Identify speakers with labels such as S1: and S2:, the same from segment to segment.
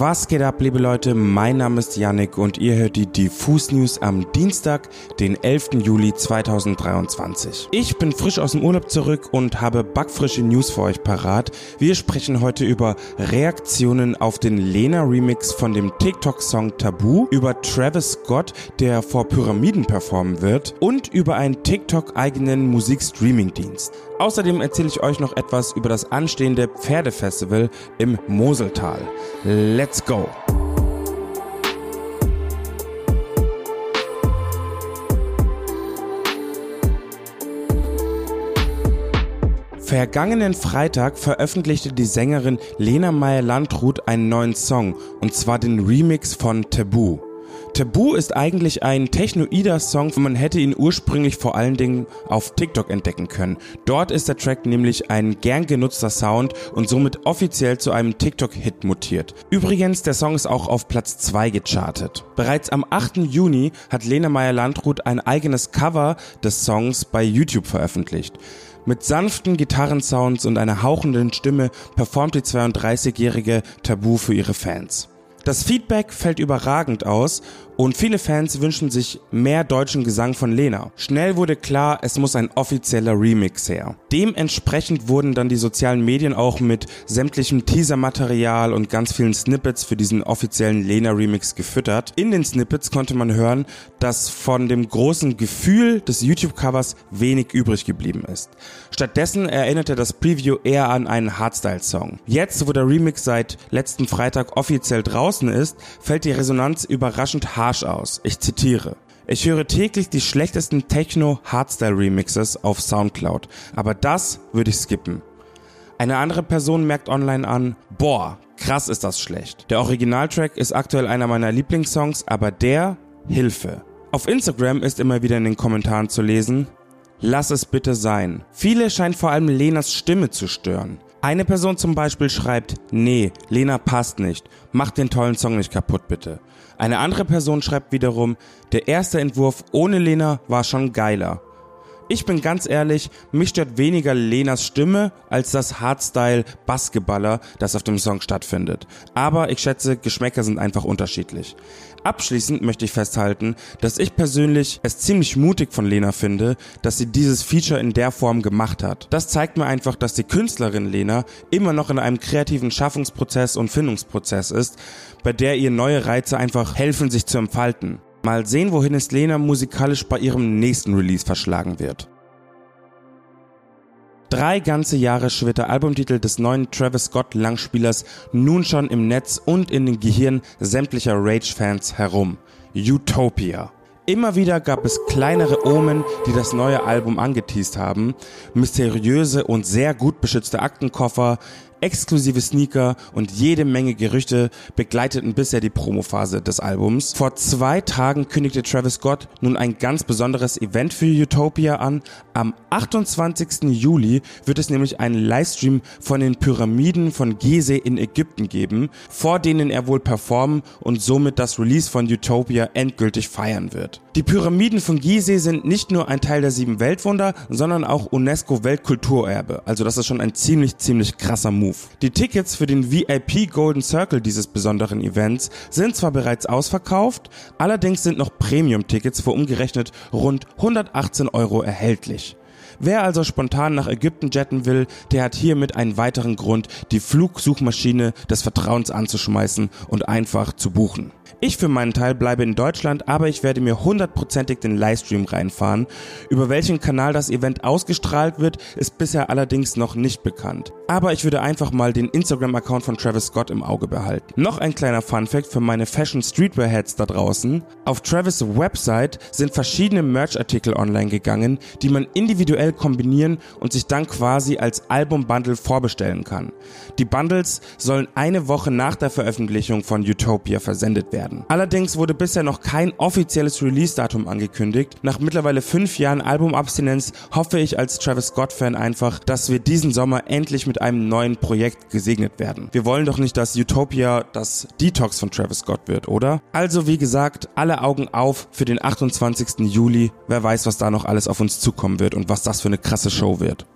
S1: Was geht ab, liebe Leute? Mein Name ist Yannick und ihr hört die Diffus News am Dienstag, den 11. Juli 2023. Ich bin frisch aus dem Urlaub zurück und habe backfrische News für euch parat. Wir sprechen heute über Reaktionen auf den Lena Remix von dem TikTok-Song Tabu, über Travis Scott, der vor Pyramiden performen wird und über einen TikTok-eigenen Musikstreaming-Dienst. Außerdem erzähle ich euch noch etwas über das anstehende Pferdefestival im Moseltal. Let's go! Vergangenen Freitag veröffentlichte die Sängerin Lena Meyer-Landrut einen neuen Song, und zwar den Remix von Taboo. Tabu ist eigentlich ein technoider Song. Man hätte ihn ursprünglich vor allen Dingen auf TikTok entdecken können. Dort ist der Track nämlich ein gern genutzter Sound und somit offiziell zu einem TikTok-Hit mutiert. Übrigens, der Song ist auch auf Platz 2 gechartet. Bereits am 8. Juni hat Lena Meyer-Landrut ein eigenes Cover des Songs bei YouTube veröffentlicht. Mit sanften Gitarrensounds und einer hauchenden Stimme performt die 32-jährige Tabu für ihre Fans. Das Feedback fällt überragend aus und viele Fans wünschen sich mehr deutschen Gesang von Lena. Schnell wurde klar, es muss ein offizieller Remix her. Dementsprechend wurden dann die sozialen Medien auch mit sämtlichem Teaser-Material und ganz vielen Snippets für diesen offiziellen Lena-Remix gefüttert. In den Snippets konnte man hören, dass von dem großen Gefühl des YouTube-Covers wenig übrig geblieben ist. Stattdessen erinnerte das Preview eher an einen Hardstyle-Song. Jetzt, wo der Remix seit letzten Freitag offiziell draußen ist, fällt die Resonanz überraschend harsh aus. Ich zitiere. Ich höre täglich die schlechtesten Techno-Hardstyle-Remixes auf Soundcloud, aber das würde ich skippen. Eine andere Person merkt online an, boah, krass ist das schlecht. Der Originaltrack ist aktuell einer meiner Lieblingssongs, aber der, Hilfe. Auf Instagram ist immer wieder in den Kommentaren zu lesen, lass es bitte sein. Viele scheinen vor allem Lenas Stimme zu stören. Eine Person zum Beispiel schreibt, nee, Lena passt nicht, mach den tollen Song nicht kaputt bitte. Eine andere Person schreibt wiederum, der erste Entwurf ohne Lena war schon geiler. Ich bin ganz ehrlich, mich stört weniger Lenas Stimme als das Hardstyle-Bassgeballer, das auf dem Song stattfindet. Aber ich schätze, Geschmäcker sind einfach unterschiedlich. Abschließend möchte ich festhalten, dass ich persönlich es ziemlich mutig von Lena finde, dass sie dieses Feature in der Form gemacht hat. Das zeigt mir einfach, dass die Künstlerin Lena immer noch in einem kreativen Schaffungsprozess und Findungsprozess ist, bei der ihr neue Reize einfach helfen, sich zu entfalten. Mal sehen, wohin es Lena musikalisch bei ihrem nächsten Release verschlagen wird. Drei ganze Jahre schwirrt der Albumtitel des neuen Travis Scott Langspielers nun schon im Netz und in den Gehirnen sämtlicher Rage-Fans herum. Utopia. Immer wieder gab es kleinere Omen, die das neue Album angeteased haben. Mysteriöse und sehr gut beschützte Aktenkoffer, exklusive Sneaker und jede Menge Gerüchte begleiteten bisher die Promophase des Albums. Vor zwei Tagen kündigte Travis Scott nun ein ganz besonderes Event für Utopia an. Am 28. Juli wird es nämlich einen Livestream von den Pyramiden von Gizeh in Ägypten geben, vor denen er wohl performen und somit das Release von Utopia endgültig feiern wird. Die Pyramiden von Gizeh sind nicht nur ein Teil der sieben Weltwunder, sondern auch UNESCO Weltkulturerbe. Also das ist schon ein ziemlich, ziemlich krasser Move. Move. Die Tickets für den VIP Golden Circle dieses besonderen Events sind zwar bereits ausverkauft, allerdings sind noch Premium-Tickets für umgerechnet rund 118 Euro erhältlich. Wer also spontan nach Ägypten jetten will, der hat hiermit einen weiteren Grund, die Flugsuchmaschine des Vertrauens anzuschmeißen und einfach zu buchen. Ich für meinen Teil bleibe in Deutschland, aber ich werde mir hundertprozentig den Livestream reinfahren. Über welchen Kanal das Event ausgestrahlt wird, ist bisher allerdings noch nicht bekannt. Aber ich würde einfach mal den Instagram-Account von Travis Scott im Auge behalten. Noch ein kleiner Fun-Fact für meine Fashion Streetwear-Heads da draußen. Auf Travis' Website sind verschiedene Merch-Artikel online gegangen, die man individuell kombinieren und sich dann quasi als Album-Bundle vorbestellen kann. Die Bundles sollen eine Woche nach der Veröffentlichung von Utopia versendet werden werden. Allerdings wurde bisher noch kein offizielles Release-Datum angekündigt. Nach mittlerweile fünf Jahren Albumabstinenz hoffe ich als Travis Scott-Fan einfach, dass wir diesen Sommer endlich mit einem neuen Projekt gesegnet werden. Wir wollen doch nicht, dass Utopia das Detox von Travis Scott wird, oder? Also wie gesagt, alle Augen auf für den 28. Juli. Wer weiß, was da noch alles auf uns zukommen wird und was das für eine krasse Show wird.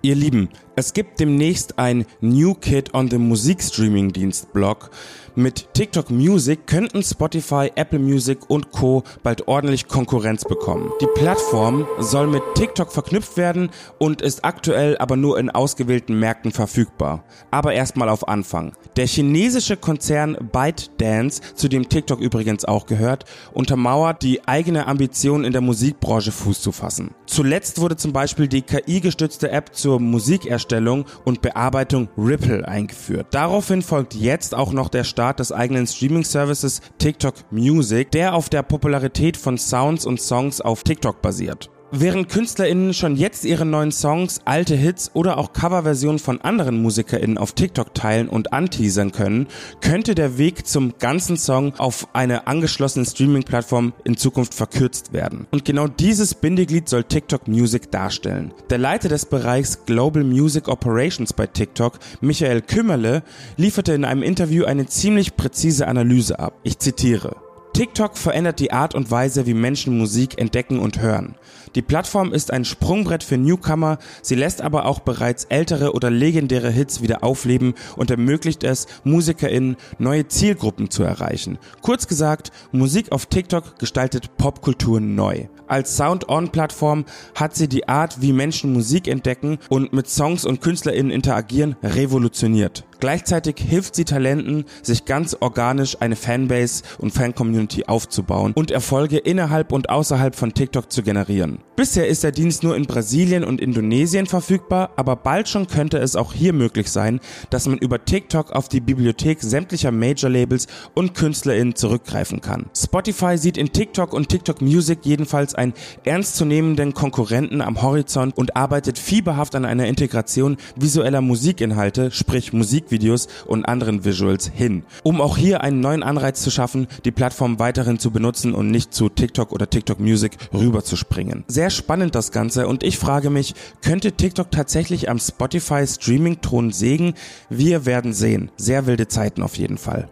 S1: Ihr Lieben, es gibt demnächst ein New Kid on the Musikstreaming-Dienst Blog. Mit TikTok Music könnten Spotify, Apple Music und Co. bald ordentlich Konkurrenz bekommen. Die Plattform soll mit TikTok verknüpft werden und ist aktuell aber nur in ausgewählten Märkten verfügbar. Aber erstmal auf Anfang. Der chinesische Konzern ByteDance, zu dem TikTok übrigens auch gehört, untermauert die eigene Ambition in der Musikbranche Fuß zu fassen. Zuletzt wurde zum Beispiel die KI-gestützte App zur Musikerstellung und Bearbeitung Ripple eingeführt. Daraufhin folgt jetzt auch noch der Start des eigenen Streaming-Services TikTok Music, der auf der Popularität von Sounds und Songs auf TikTok basiert. Während KünstlerInnen schon jetzt ihre neuen Songs, alte Hits oder auch Coverversionen von anderen MusikerInnen auf TikTok teilen und anteasern können, könnte der Weg zum ganzen Song auf eine angeschlossene Streaming-Plattform in Zukunft verkürzt werden. Und genau dieses Bindeglied soll TikTok Music darstellen. Der Leiter des Bereichs Global Music Operations bei TikTok, Michael Kümmerle, lieferte in einem Interview eine ziemlich präzise Analyse ab. Ich zitiere. TikTok verändert die Art und Weise, wie Menschen Musik entdecken und hören. Die Plattform ist ein Sprungbrett für Newcomer, sie lässt aber auch bereits ältere oder legendäre Hits wieder aufleben und ermöglicht es, MusikerInnen neue Zielgruppen zu erreichen. Kurz gesagt, Musik auf TikTok gestaltet Popkultur neu. Als Sound-On-Plattform hat sie die Art, wie Menschen Musik entdecken und mit Songs und KünstlerInnen interagieren, revolutioniert. Gleichzeitig hilft sie Talenten, sich ganz organisch eine Fanbase und Fan-Community aufzubauen und Erfolge innerhalb und außerhalb von TikTok zu generieren. Bisher ist der Dienst nur in Brasilien und Indonesien verfügbar, aber bald schon könnte es auch hier möglich sein, dass man über TikTok auf die Bibliothek sämtlicher Major-Labels und KünstlerInnen zurückgreifen kann. Spotify sieht in TikTok und TikTok Music jedenfalls einen ernstzunehmenden Konkurrenten am Horizont und arbeitet fieberhaft an einer Integration visueller Musikinhalte, sprich Musikvideos und anderen Visuals hin, um auch hier einen neuen Anreiz zu schaffen, die Plattform weiterhin zu benutzen und nicht zu TikTok oder TikTok Music rüberzuspringen. Sehr sehr spannend das Ganze und ich frage mich, könnte TikTok tatsächlich am Spotify Streaming-Thron sägen? Wir werden sehen. Sehr wilde Zeiten auf jeden Fall.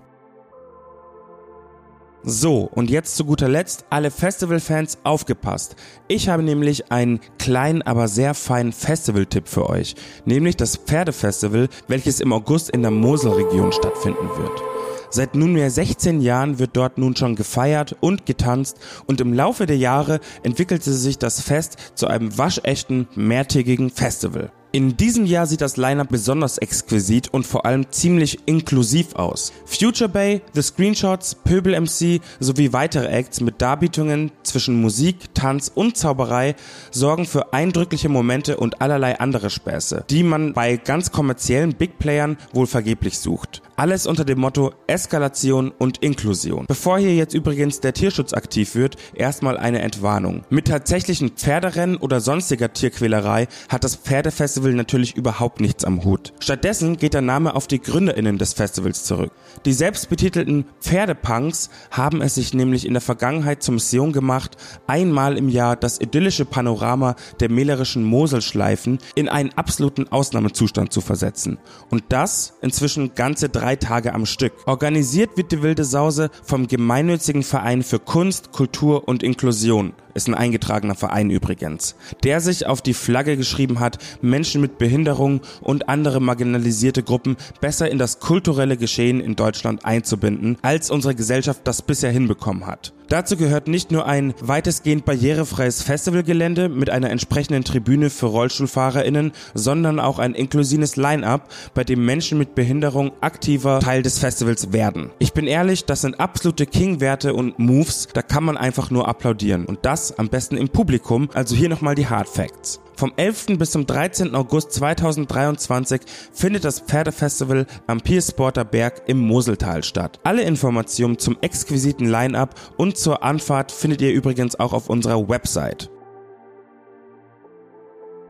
S1: So, und jetzt zu guter Letzt alle Festival-Fans aufgepasst. Ich habe nämlich einen kleinen, aber sehr feinen Festival-Tipp für euch. Nämlich das Pferdefestival, welches im August in der Moselregion stattfinden wird. Seit nunmehr 16 Jahren wird dort nun schon gefeiert und getanzt und im Laufe der Jahre entwickelte sich das Fest zu einem waschechten, mehrtägigen Festival. In diesem Jahr sieht das Lineup besonders exquisit und vor allem ziemlich inklusiv aus. Future Bay, The Screenshots, Pöbel MC sowie weitere Acts mit Darbietungen zwischen Musik, Tanz und Zauberei sorgen für eindrückliche Momente und allerlei andere Späße, die man bei ganz kommerziellen Big Playern wohl vergeblich sucht. Alles unter dem Motto Eskalation und Inklusion. Bevor hier jetzt übrigens der Tierschutz aktiv wird, erstmal eine Entwarnung. Mit tatsächlichen Pferderennen oder sonstiger Tierquälerei hat das Pferdefestival natürlich überhaupt nichts am Hut. Stattdessen geht der Name auf die GründerInnen des Festivals zurück. Die selbstbetitelten Pferdepunks haben es sich nämlich in der Vergangenheit zur Mission gemacht, einmal im Jahr das idyllische Panorama der mählerischen Moselschleifen in einen absoluten Ausnahmezustand zu versetzen. Und das inzwischen ganze drei Tage am Stück. Organisiert wird die Wilde Sause vom gemeinnützigen Verein für Kunst, Kultur und Inklusion ist ein eingetragener Verein übrigens, der sich auf die Flagge geschrieben hat, Menschen mit Behinderung und andere marginalisierte Gruppen besser in das kulturelle Geschehen in Deutschland einzubinden, als unsere Gesellschaft das bisher hinbekommen hat. Dazu gehört nicht nur ein weitestgehend barrierefreies Festivalgelände mit einer entsprechenden Tribüne für RollstuhlfahrerInnen, sondern auch ein inklusives Line-Up, bei dem Menschen mit Behinderung aktiver Teil des Festivals werden. Ich bin ehrlich, das sind absolute King-Werte und Moves, da kann man einfach nur applaudieren. Und das am besten im Publikum, also hier nochmal die Hard Facts. Vom 11. bis zum 13. August 2023 findet das Pferdefestival am Piersporter Berg im Moseltal statt. Alle Informationen zum exquisiten Line-Up und zur Anfahrt findet ihr übrigens auch auf unserer Website.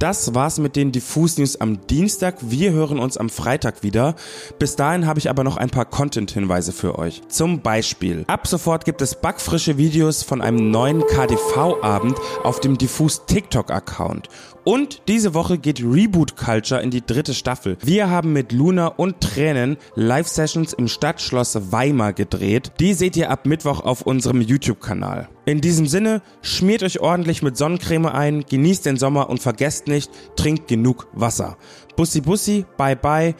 S1: Das war's mit den Diffus News am Dienstag. Wir hören uns am Freitag wieder. Bis dahin habe ich aber noch ein paar Content-Hinweise für euch. Zum Beispiel, ab sofort gibt es backfrische Videos von einem neuen KDV-Abend auf dem Diffus TikTok-Account. Und diese Woche geht Reboot Culture in die dritte Staffel. Wir haben mit Luna und Tränen Live-Sessions im Stadtschloss Weimar gedreht. Die seht ihr ab Mittwoch auf unserem YouTube-Kanal. In diesem Sinne, schmiert euch ordentlich mit Sonnencreme ein, genießt den Sommer und vergesst nicht, trinkt genug Wasser. Bussi Bussi, bye bye.